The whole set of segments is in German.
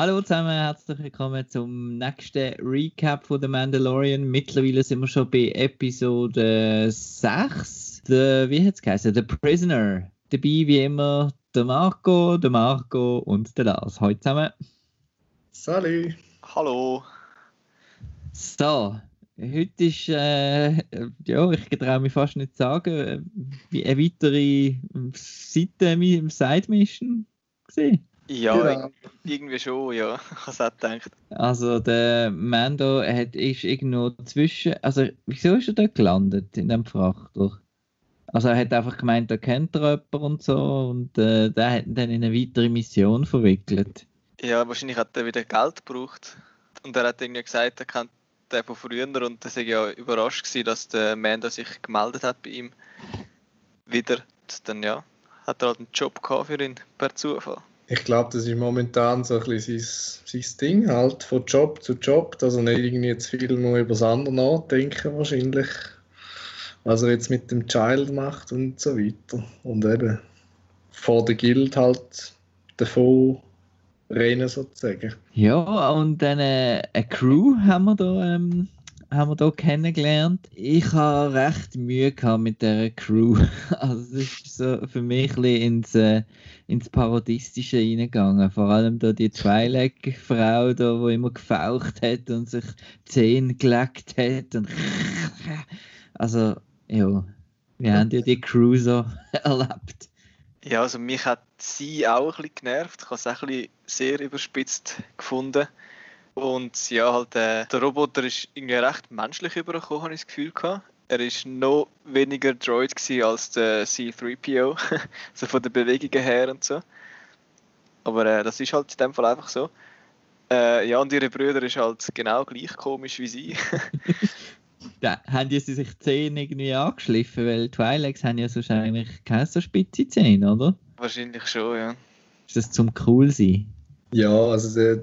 Hallo zusammen, herzlich willkommen zum nächsten Recap von The Mandalorian. Mittlerweile sind wir schon bei Episode 6. The, wie hat es geheißen? The Prisoner. Dabei wie immer der Marco, der Marco und der Lars. Hallo zusammen. Salut. Hallo. So, heute ist, äh, ja, ich traue mich fast nicht zu sagen, wie eine weitere Seite im Side-Mission gesehen. Ja, genau. irgendwie schon, ja. Ich habe es auch gedacht. Also der Mando hat, ist irgendwo zwischen. Also wieso ist er da gelandet in dem Frachter? Also er hat einfach gemeint, er kennt er jemanden und so und äh, der hat ihn dann in eine weitere Mission verwickelt. Ja, wahrscheinlich hat er wieder Geld gebraucht. Und er hat irgendwie gesagt, er kennt den von früher und er war ja überrascht gewesen, dass der Mando sich gemeldet hat bei ihm. Wieder. Dann ja, hat er halt einen Job gehabt für ihn per Zufall ich glaube, das ist momentan so ein bisschen sein, sein Ding, halt von Job zu Job, dass er nicht irgendwie zu viel nur über das andere nachdenken wahrscheinlich, was er jetzt mit dem Child macht und so weiter. Und eben vor der Guild halt davon rennen sozusagen. Ja, und dann äh, eine Crew haben wir da ähm, haben wir hier kennengelernt. Ich habe recht Mühe gehabt mit der Crew. Also es ist so für mich ein ins, äh, ins Parodistische reingegangen. Vor allem da die Twilight-Frau, die immer gefaucht hat und sich Zehen geleckt hat. Und also, ja, wir haben ja die Crew so erlebt. Ja, also mich hat sie auch ein bisschen genervt. Ich habe es auch ein bisschen sehr überspitzt gefunden. Und ja, halt, äh, der Roboter ist irgendwie recht menschlich übergekommen, habe ich das Gefühl gehabt. Er war noch weniger Droid als der C3PO, so von den Bewegungen her und so. Aber äh, das ist halt in dem Fall einfach so. Äh, ja, und ihre Brüder ist halt genau gleich komisch wie sie. da haben die sich die Zähne irgendwie angeschliffen, weil Twi'leks haben ja sonst eigentlich keine so spitze Zähne, oder? Wahrscheinlich schon, ja. Ist das zum cool sein? Ja, also der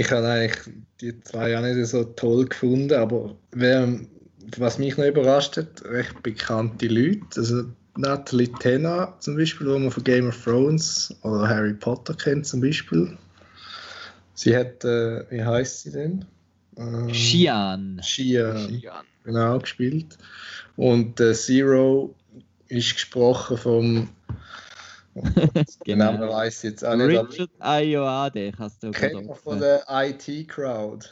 ich habe eigentlich die zwei auch nicht so toll gefunden, aber wer, was mich noch überrascht hat, recht bekannte Leute, also Natalie Tena zum Beispiel, wo man von Game of Thrones oder Harry Potter kennt zum Beispiel. Sie hat, äh, wie heißt sie denn? Ähm, Shian. Shian. Genau, gespielt. Und äh, Zero ist gesprochen vom genau. Man weiß jetzt auch nicht. Richard Ayoade hast du Kennt man von der IT-Crowd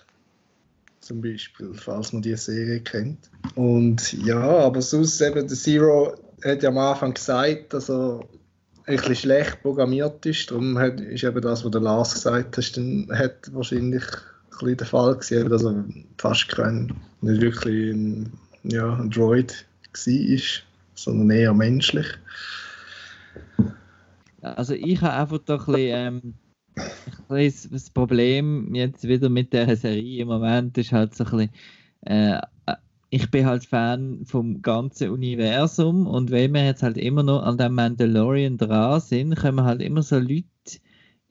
zum Beispiel, falls man die Serie kennt. Und ja, aber sonst eben der Zero hat ja am Anfang gesagt, dass er ein bisschen schlecht programmiert ist. Darum hat, ist eben das, was der Lars gesagt hat, dann hat wahrscheinlich ein bisschen der Fall gewesen, dass er fast kein, nicht wirklich ein, ja, ein Droid war, sondern eher menschlich. Also ich habe einfach doch ein bisschen, ähm, das Problem jetzt wieder mit der Serie im Moment ist halt so ein bisschen, äh, ich bin halt Fan vom ganzen Universum und wenn wir jetzt halt immer noch an dem Mandalorian dran sind, kommen halt immer so Leute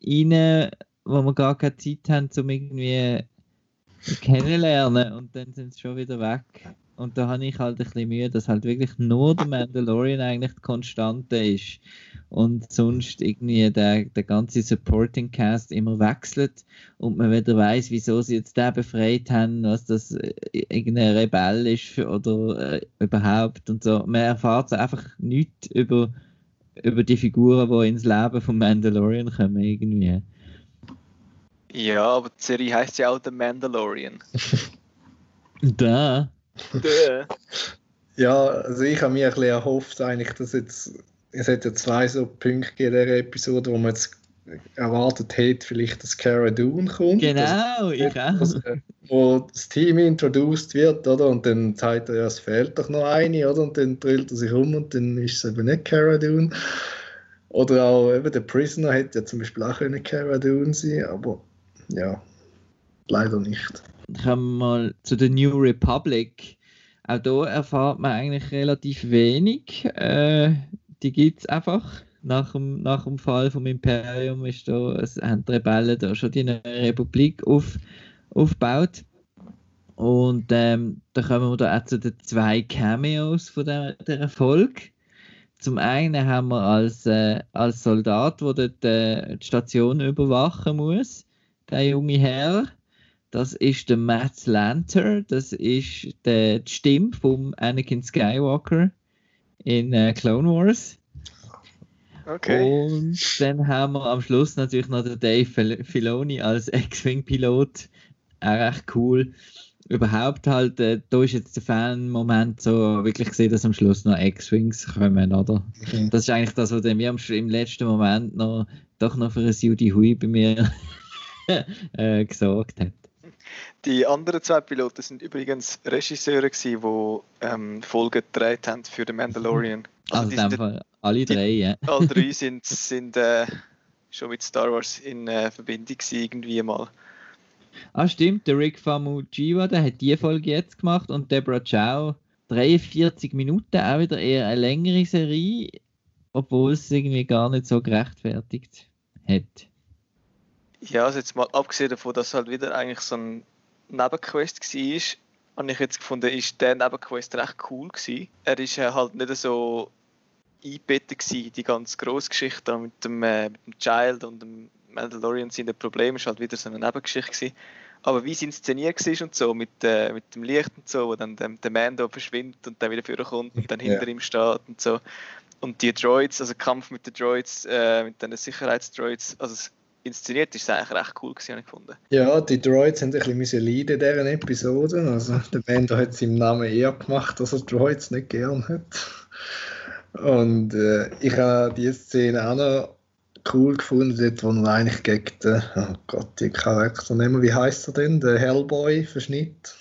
rein, wo wir gar keine Zeit haben, um irgendwie kennenlernen und dann sind sie schon wieder weg. Und da habe ich halt ein bisschen Mühe, dass halt wirklich nur der Mandalorian eigentlich die Konstante ist und sonst irgendwie der, der ganze Supporting Cast immer wechselt und man wieder weiß, wieso sie jetzt den befreit haben, was das äh, irgendein Rebell ist oder äh, überhaupt und so. Man erfahrt einfach nichts über, über die Figuren, die ins Leben von Mandalorian kommen irgendwie. Ja, aber die Serie heißt ja auch The Mandalorian. da. ja, also ich habe mir ein bisschen erhofft, eigentlich, dass jetzt es hat ja zwei so Punkte in dieser Episode, wo man jetzt erwartet hätte, vielleicht, dass Cara Dune kommt. Genau, ich auch. wo das Team introduced wird, oder? Und dann sagt er, ja, es fehlt doch noch eine, oder? Und dann drillt er sich um und dann ist es eben nicht Cara Dune. Oder auch eben der Prisoner hätte ja zum Beispiel auch können Cara Dune sein, aber ja, leider nicht. Kommen wir zu der New Republic. Auch hier erfahrt man eigentlich relativ wenig. Äh, die gibt es einfach. Nach dem, nach dem Fall vom Imperium ist da, es haben die Rebellen da schon die neue Republik auf, aufgebaut. Und ähm, da kommen wir da auch zu den zwei Cameos von der, der Erfolg. Zum einen haben wir als, äh, als Soldat, der dort, äh, die Station überwachen muss, der junge Herr. Das ist der Matt Lanter, das ist der, die Stimme von Anakin Skywalker in äh, Clone Wars. Okay. Und dann haben wir am Schluss natürlich noch den Dave Fil- Filoni als X-Wing-Pilot. Auch recht cool. Überhaupt halt, äh, da ist jetzt der Fan-Moment so wirklich gesehen, dass am Schluss noch X-Wings kommen, oder? Mhm. Das ist eigentlich das, was dann mir am, Sch- im letzten Moment noch, doch noch für ein Judy Hui bei mir äh, gesorgt hat. Die anderen zwei Piloten sind übrigens Regisseure, gewesen, die ähm, Folgen gedreht haben für The Mandalorian. Also die in dem sind, alle die- drei, ja. alle drei sind, sind äh, schon mit Star Wars in äh, Verbindung gewesen, irgendwie mal. Ah, stimmt, der Rick Famujiwa, der hat die Folge jetzt gemacht und Deborah Chow 43 Minuten, auch wieder eher eine längere Serie, obwohl es irgendwie gar nicht so gerechtfertigt hat. Ja, also jetzt mal abgesehen davon, dass es halt wieder eigentlich so ein Nebenquest war, habe ich jetzt gefunden, ist der Nebenquest recht cool gewesen. Er ist äh, halt nicht so eingebettet gewesen, die ganze grosse Geschichte mit dem, äh, mit dem Child und dem Mandalorian sind ein Problem, ist halt wieder so eine Nebengeschichte gewesen. Aber wie es inszeniert war und so, mit, äh, mit dem Licht und so, wo dann der, der Mando verschwindet und dann wieder vorkommt und dann Ja. hinter ihm steht und so. Und die Droids, also der Kampf mit den Droids, äh, mit den Sicherheitsdroids, also es- inszeniert ist es eigentlich recht cool gewesen, habe ich gefunden. Ja, die Droids haben ein bisschen müssen leiden in dieser Episode. Also, der Mando hat es im Namen eher gemacht, dass er Droids nicht gern hat. Und äh, ich habe diese Szene auch noch cool gefunden, dort, wo er eigentlich gegen den, oh Gott, die Charakter nehmen, wie heißt er denn? Der Hellboy verschnitt.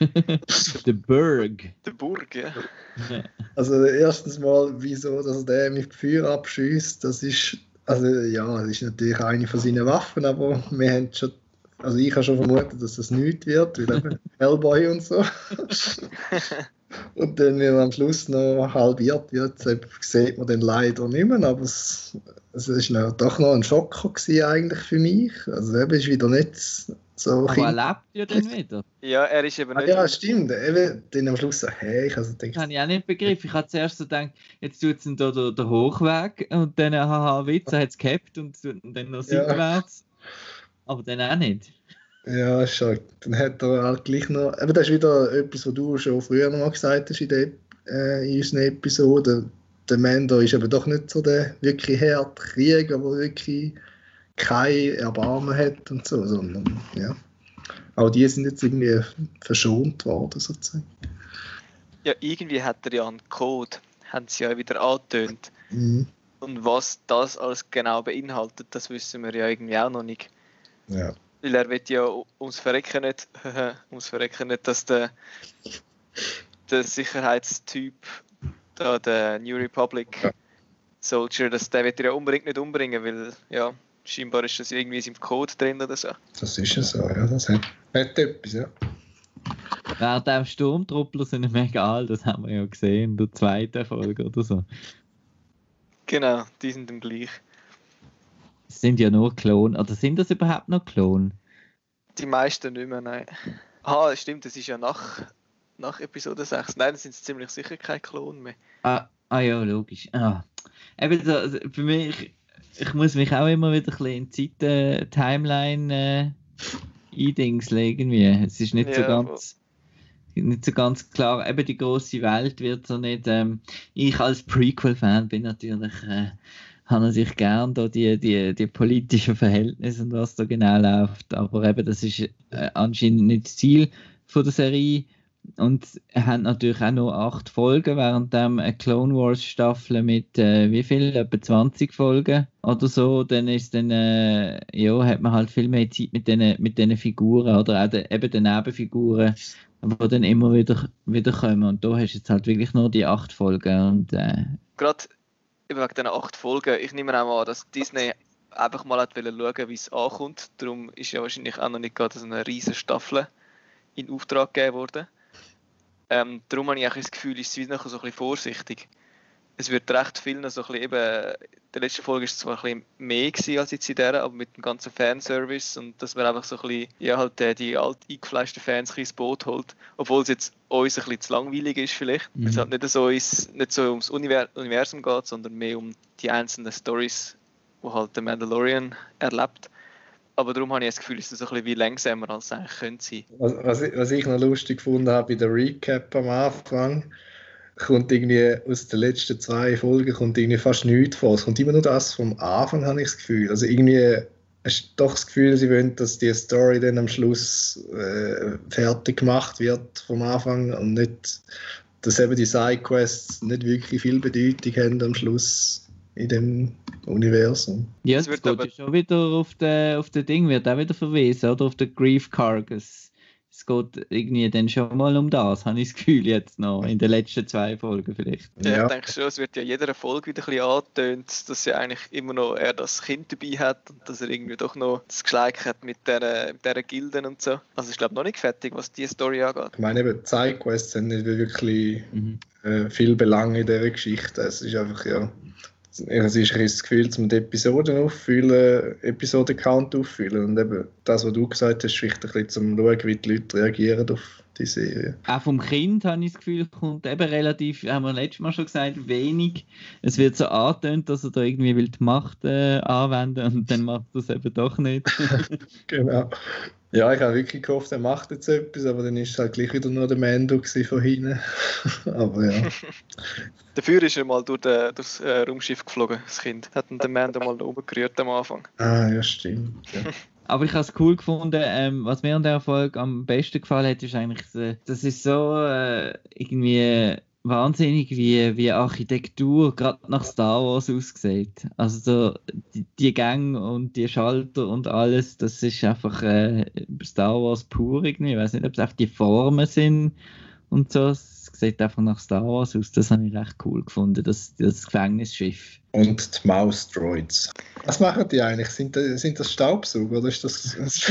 der Berg. Der Burg, ja. Also erstens mal, wieso, dass er den mit Feuer abschießt, das ist, also ja, das ist natürlich eine von seinen Waffen, aber wir haben schon, also ich habe schon vermutet, dass das nichts wird, weil eben Hellboy und so. und dann, wenn er am Schluss noch halbiert wird, sieht man den leider nicht mehr, aber es, es ist noch, doch noch ein Schocker gewesen eigentlich für mich. Also eben ist wieder nicht so Aber er lebt ja dann wieder. Ja, er ist eben Ah, nicht. ja, stimmt. Eben, dann am Schluss so, hey, ich also Das denke, habe ich auch nicht begriffen. Ich habe zuerst so gedacht, jetzt tut es ihn da der, der Hochweg und dann, haha, Witz, er hat es gehabt und dann noch Ja. seitwärts. Aber dann auch nicht. Ja, schon. Dann hat er halt gleich noch. Aber das ist wieder etwas, was du schon früher noch mal gesagt hast in, der, äh, in unseren Episoden. Der Mando ist eben doch nicht so der wirklich harte Krieger, der wirklich kein Erbarmen hat und so, sondern ja. Auch die sind jetzt irgendwie verschont worden, sozusagen. Ja, irgendwie hat er ja einen Code, haben sie ja wieder angetönt. Mhm. Und was das alles genau beinhaltet, das wissen wir ja irgendwie auch noch nicht. Ja. Weil er wird ja ums Verrecken nicht, ums Verrecken nicht, dass der, der Sicherheitstyp, da der New Republic Ja. Soldier, dass der wird er ja unbedingt nicht umbringen, weil ja, scheinbar ist das irgendwie in seinem Code drin oder so. Das ist ja so, ja. Das hat, hat etwas, ja. Während dem Sturmtruppler sind ihm egal, das haben wir ja gesehen in der zweiten Folge oder so. Genau, die sind dann gleich. Es sind ja nur Klone. Oder sind das überhaupt noch Klone? Die meisten nicht mehr, nein. Ah, stimmt, das ist ja nach, nach Episode 6. Nein, das sind ziemlich sicher keine Klon mehr. Ah, ah ja, logisch. Ah. Eben so, also für mich, ich muss mich auch immer wieder ein bisschen in die Zeit-Timeline äh, eindingseln irgendwie. Es ist nicht so Ja, ganz nicht so ganz klar. Eben die große Welt wird so nicht. Ähm, ich als Prequel-Fan bin natürlich äh, habe natürlich gern da die, die, die politischen Verhältnisse und was da genau läuft. Aber eben das ist äh, anscheinend nicht das Ziel von der Serie. Und er hat natürlich auch noch acht Folgen, während dem eine Clone Wars Staffel mit äh, wie viel? Etwa 20 Folgen oder so. Dann ist dann, äh, ja, hat man halt viel mehr Zeit mit diesen mit diesen Figuren oder auch de, eben den Nebenfiguren, die dann immer wieder, wieder kommen. Und da hast du jetzt halt wirklich nur die acht Folgen. Und äh, Gerade wegen diesen acht Folgen, ich nehme auch an, dass Disney einfach mal hat wollen schauen, wie es ankommt. Darum ist ja wahrscheinlich auch noch nicht gerade so eine riesige Staffel in Auftrag gegeben worden. Ähm, darum habe ich auch das Gefühl, ist es wieder so ein bisschen vorsichtig. Es wird recht viel noch so ein bisschen eben, in der letzten Folge war es zwar ein bisschen mehr gewesen als jetzt in der, aber mit dem ganzen Fanservice und dass man einfach so ein bisschen, ja halt äh, die alt eingefleischten Fans ein bisschen ins Boot holt, obwohl es jetzt uns ein bisschen zu langweilig ist vielleicht, weil es Mhm. halt nicht so, ist, nicht so ums Univer Universum geht, sondern mehr um die einzelnen Stories, wo halt der Mandalorian erlebt. Aber darum habe ich das Gefühl, es ist ein bisschen wie langsamer als es eigentlich könnte sein. Was, was, ich, was ich noch lustig gefunden habe bei der Recap am Anfang, kommt irgendwie aus den letzten zwei Folgen kommt irgendwie fast nichts vor. Es kommt immer nur das vom Anfang, habe ich das Gefühl. Also irgendwie hast doch das Gefühl, sie wollen, dass die Story dann am Schluss äh, fertig gemacht wird vom Anfang und nicht, dass eben die Sidequests nicht wirklich viel Bedeutung haben am Schluss in dem Universum. Ja, Es wird geht aber- schon wieder auf den, auf den Ding, wird auch wieder verwiesen, oder? Auf den Grief Carcass. Es geht irgendwie dann schon mal um das, habe ich das Gefühl jetzt noch, in den letzten zwei Folgen vielleicht. Ja, Ja. Ich denke schon, es wird ja jeder Folge wieder ein bisschen angetönt, dass ja eigentlich immer noch er das Kind dabei hat und dass er irgendwie doch noch das Geschleik hat mit dieser, mit dieser Gilden und so. Also ich glaube noch nicht fertig, was die Story angeht. Ich meine, eben, Sidequests haben nicht wirklich Mhm. äh, viel Belang in dieser Geschichte. Es ist einfach, ja, es ist ein das Gefühl, zum die Episoden auffüllen, Episoden-Count auffüllen. Und eben das, was du gesagt hast, ist ein bisschen zum Schauen, wie die Leute reagieren auf die Serie. Auch vom Kind habe ich das Gefühl, kommt eben relativ, haben wir letztes Mal schon gesagt, wenig. Es wird so angetönt, dass er da irgendwie will die Macht äh, anwenden und dann macht er es eben doch nicht. Genau. Ja, ich habe wirklich gehofft, er macht jetzt etwas, aber dann ist es halt gleich wieder nur der Mando von hinten. aber ja. Dafür ist er mal durch den, durchs äh, Raumschiff geflogen, das Kind. Hat ihn der Mando mal da oben gerührt am Anfang. Ah, ja, stimmt. Ja. Aber ich habe es cool gefunden. Ähm, was mir an der Erfolg am besten gefallen hat, ist eigentlich, äh, das ist so äh, irgendwie wahnsinnig, wie, wie Architektur gerade nach Star Wars aussieht. Also so die, die Gänge und die Schalter und alles, das ist einfach äh, Star Wars pur irgendwie. Ich weiß nicht, ob es auch die Formen sind und so. Sieht einfach nach Star Wars aus. Das habe ich recht cool gefunden, das, das Gefängnisschiff. Und die Maus-Droids. Was machen die eigentlich? Sind das, sind das Staubsauger oder ist das.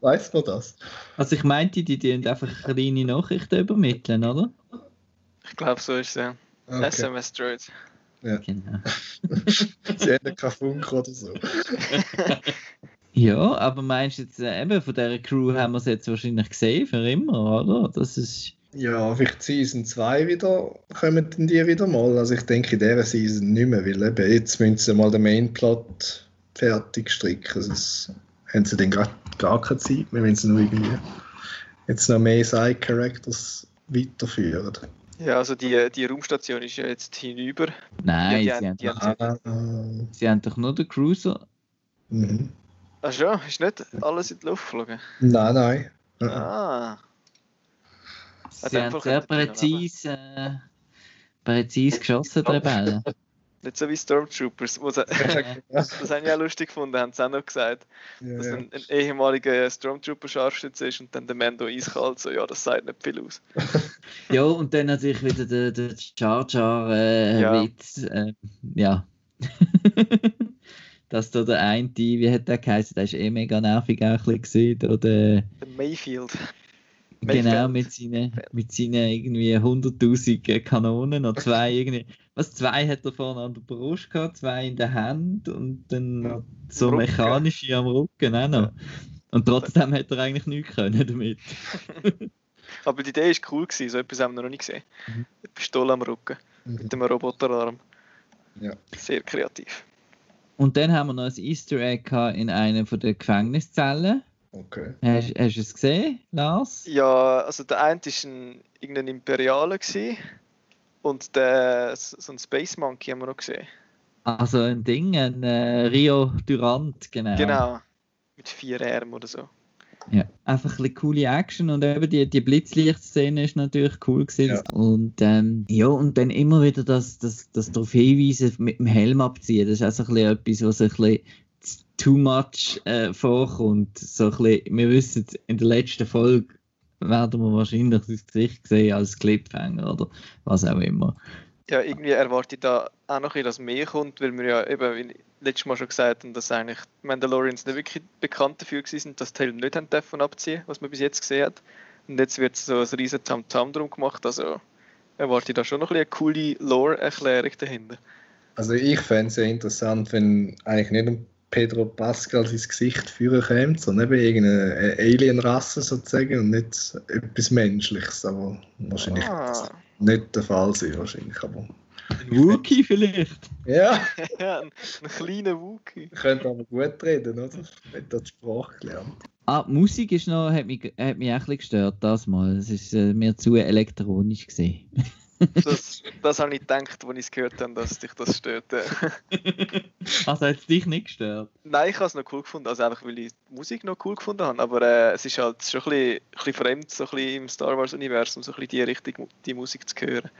Weiß man das? Also ich meinte, die tun einfach kleine Nachrichten übermitteln, oder? Ich glaube, so ist es ja. Okay. SMS Droids. Genau. Sie haben keinen Funk oder so. Ja, aber meinst du jetzt äh, eben, von dieser Crew haben wir es jetzt wahrscheinlich gesehen, für immer, oder? Das ist. Ja, vielleicht Season 2 wieder, kommen dann die wieder mal. Also ich denke in dieser Season nicht mehr, weil eben jetzt müssen sie mal den Mainplot fertig stricken. Sonst haben sie dann gar, gar keine Zeit mehr, wenn sie nur irgendwie jetzt noch mehr Side-Characters weiterführen. Ja, also die, die Raumstation ist ja jetzt hinüber. Nein, Ja, die sie, haben- haben haben- Ah, sie haben doch nur den Cruiser. mhm. Ach schon, ist nicht alles in die Luft geflogen? Nein, nein. Ah, Sie haben sehr präzise, äh, präzise geschossen, die Rebellen. nicht so wie Stormtroopers. Wo sie, das habe ich auch lustig gefunden, haben sie auch noch gesagt. Dass ja. ein, ein ehemaliger Stormtrooper-Scharfschütze ist und dann der Mando eiskalt so, ja, das sagt nicht viel aus. ja, und dann natürlich wieder der, der Jar Jar äh, Ja. Witz. Äh, ja. Dass da der eine, wie hat der geheißen, der ist eh mega nervig auch ein bisschen gewesen, oder der, Der Mayfield. Genau, mit seinen, mit seinen irgendwie 100.000 Kanonen und zwei irgendwie. Was, zwei hat er vorne an der Brust gehabt, zwei in der Hand und dann noch so Rücken. mechanische am Rücken auch noch. Und trotzdem hat er eigentlich nichts können damit. Aber die Idee war cool, gewesen, so etwas haben wir noch nicht gesehen. Mhm. Eine Pistole am Rücken Mhm. mit dem Roboterarm. Ja. Sehr kreativ. Und dann haben wir noch ein Easter Egg in einer von der Gefängniszellen. Okay. Hast, hast du es gesehen, Lars? Ja, also der eine war ein, irgendein Imperialer gewesen, und der, so ein Space Monkey haben wir noch gesehen. Also ein Ding, ein äh, Rio Durant, genau. Genau. Mit vier Armen oder so. Ja, einfach ein bisschen coole Action und eben die, die Blitzlichtszene ist natürlich cool gewesen. Ja. Und ähm, ja, und dann immer wieder das, das, das darauf hinweisen mit dem Helm abziehen. Das ist auch so ein bisschen etwas, was ein bisschen too much äh, vorkommt. So ein bisschen, wir wissen, in der letzten Folge werden wir wahrscheinlich das Gesicht sehen als Cliffhanger oder was auch immer. Ja, irgendwie erwarte ich da auch noch, ein bisschen, dass mehr kommt, weil wir ja eben, wie letztes Mal schon gesagt haben, dass eigentlich Mandalorians nicht wirklich bekannt dafür sind, dass die Helm nicht haben dürfen abziehen, was man bis jetzt gesehen hat. Und jetzt wird so ein riesen Tamtam drum gemacht, also erwarte ich da schon noch ein bisschen eine coole Lore-Erklärung dahinter. Also ich fände es sehr interessant, wenn eigentlich nicht um Pedro Pascal sein Gesicht führen käme, sondern eben irgendeine Alien-Rasse sozusagen und nicht etwas Menschliches. Aber wahrscheinlich Ah, nicht der Fall sein, wahrscheinlich. Aber Ein Wookie vielleicht. Ja, ja, ein, ein kleiner Wookie. könnt aber gut reden, oder? Wenn du die Sprache gelernt. Ah, die Musik ist noch, hat, mich, hat mich ein bisschen gestört, das mal. Es ist äh, mir zu elektronisch gesehen. Das, das habe ich gedacht, als ich es gehört habe, dass dich das stört. also hat es dich nicht gestört? Nein, ich habe es noch cool gefunden, also einfach weil ich die Musik noch cool gefunden habe, aber äh, es ist halt schon ein bisschen, ein bisschen fremd, so ein bisschen im Star Wars-Universum, so ein bisschen die Richtung, die Musik zu hören.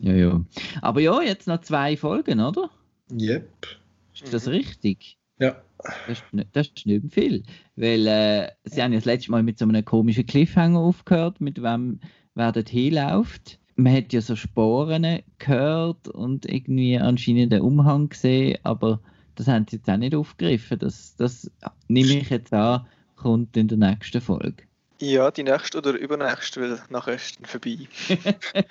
Ja, ja. Aber ja, jetzt noch zwei Folgen, oder? Yep. Ist das Mhm. richtig? Ja. Das ist, nicht- das ist nicht viel. Weil äh, sie haben ja das letzte Mal mit so einem komischen Cliffhanger aufgehört, mit wem wer dort hinläuft. Man hat ja so Sporen gehört und irgendwie anscheinend den Umhang gesehen, aber das haben sie jetzt auch nicht aufgegriffen. Das, das nehme ich jetzt an, kommt in der nächsten Folge. Ja, die nächste oder übernächste, weil nachher ist dann vorbei.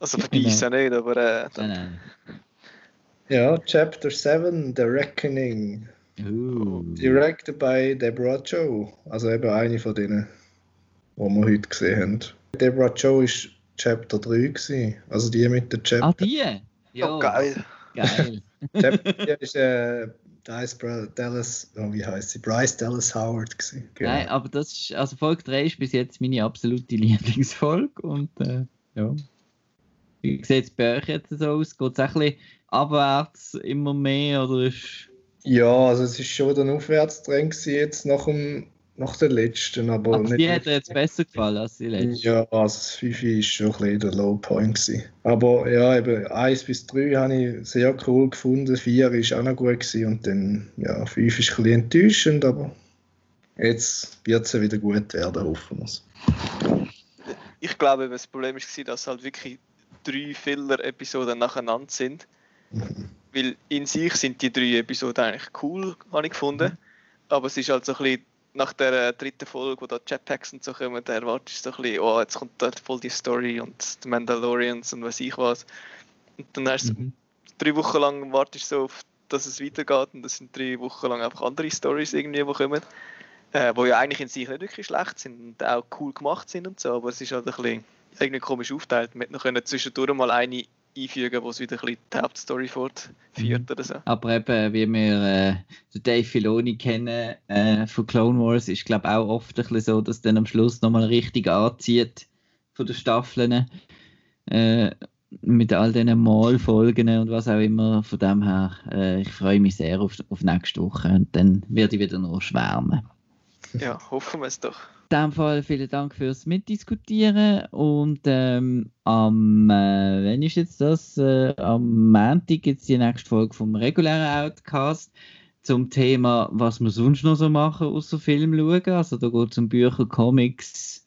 also vorbei Genau. ist ja nicht, aber äh, Nein, nein. Ja, Chapter 7, The Reckoning. Uh. Directed by Deborah Joe. Also eben eine von denen, die wir heute gesehen haben. Deborah Joe ist Chapter 3 gewesen. Also die mit der Ah, Chapter. die? Ja, oh, geil. geil. Chapter 4 ist äh, Dice Bra- Dallas, oh, wie heißt sie? Bryce Dallas Howard gewesen. Genau. Nein, aber das ist, also Folge 3 ist bis jetzt meine absolute Lieblingsfolge und äh, ja. Wie sieht es bei euch jetzt so aus? Geht es ein bisschen abwärts immer mehr oder ist... Ja, also es ist schon wieder ein Aufwärtstrend gewesen jetzt nach, dem, nach der letzten, aber, Aber die hat dir jetzt besser gefallen als die letzte. Ja, also das 5 ist schon ein bisschen der Low Point gewesen. Aber ja, eben 1 bis 3 habe ich sehr cool gefunden, 4 ist auch noch gut gewesen und dann, ja, 5 ist ein bisschen enttäuschend, aber jetzt wird es ja wieder gut werden, hoffen wir es. Ich glaube, das Problem war, dass halt wirklich drei Filler-Episoden nacheinander sind. Weil in sich sind die drei Episoden eigentlich cool, habe ich gefunden. Aber es ist halt so ein bisschen nach der dritten Folge, wo da Jetpacks und so kommen, da erwartest du so ein bisschen, oh, jetzt kommt da voll die Story und die Mandalorians und was ich was. Und dann hast du Mhm. drei Wochen lang wartest du so auf, dass es weitergeht und das sind drei Wochen lang einfach andere Stories irgendwie, die kommen. Äh, wo ja eigentlich in sich nicht wirklich schlecht sind und auch cool gemacht sind und so, aber es ist halt ein bisschen irgendwie komisch aufteilt. Man hätte noch können zwischendurch mal eine einfügen, wo es wieder ein bisschen die Hauptstory fortführt Mhm. oder so. Aber eben, wie wir äh, Dave Filoni kennen äh, von Clone Wars, ist glaube auch oft ein bisschen so, dass dann am Schluss nochmal richtig anzieht von den Staffeln. Äh, mit all diesen Malfolgen und was auch immer. Von dem her, äh, ich freue mich sehr auf, auf nächste Woche und dann werde ich wieder nur schwärmen. Ja, hoffen wir es doch. In dem Fall vielen Dank fürs Mitdiskutieren und ähm, am, äh, wenn ist jetzt das? Äh, am Montag gibt es die nächste Folge vom regulären Outcast zum Thema, was wir sonst noch so machen, außer Film schauen. Also da geht es um Bücher, Comics,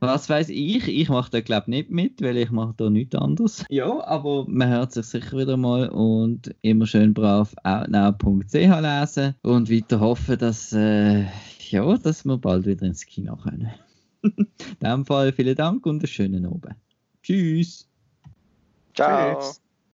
was weiß ich. Ich mache da glaube nicht mit, weil ich mache da nichts anderes. Ja, aber man hört sich sicher wieder mal und immer schön brav outnow.ch lesen und weiter hoffen, dass, äh, ja, dass wir bald wieder ins Kino können. In dem Fall vielen Dank und einen schönen Abend. Tschüss. Ciao. Tschüss.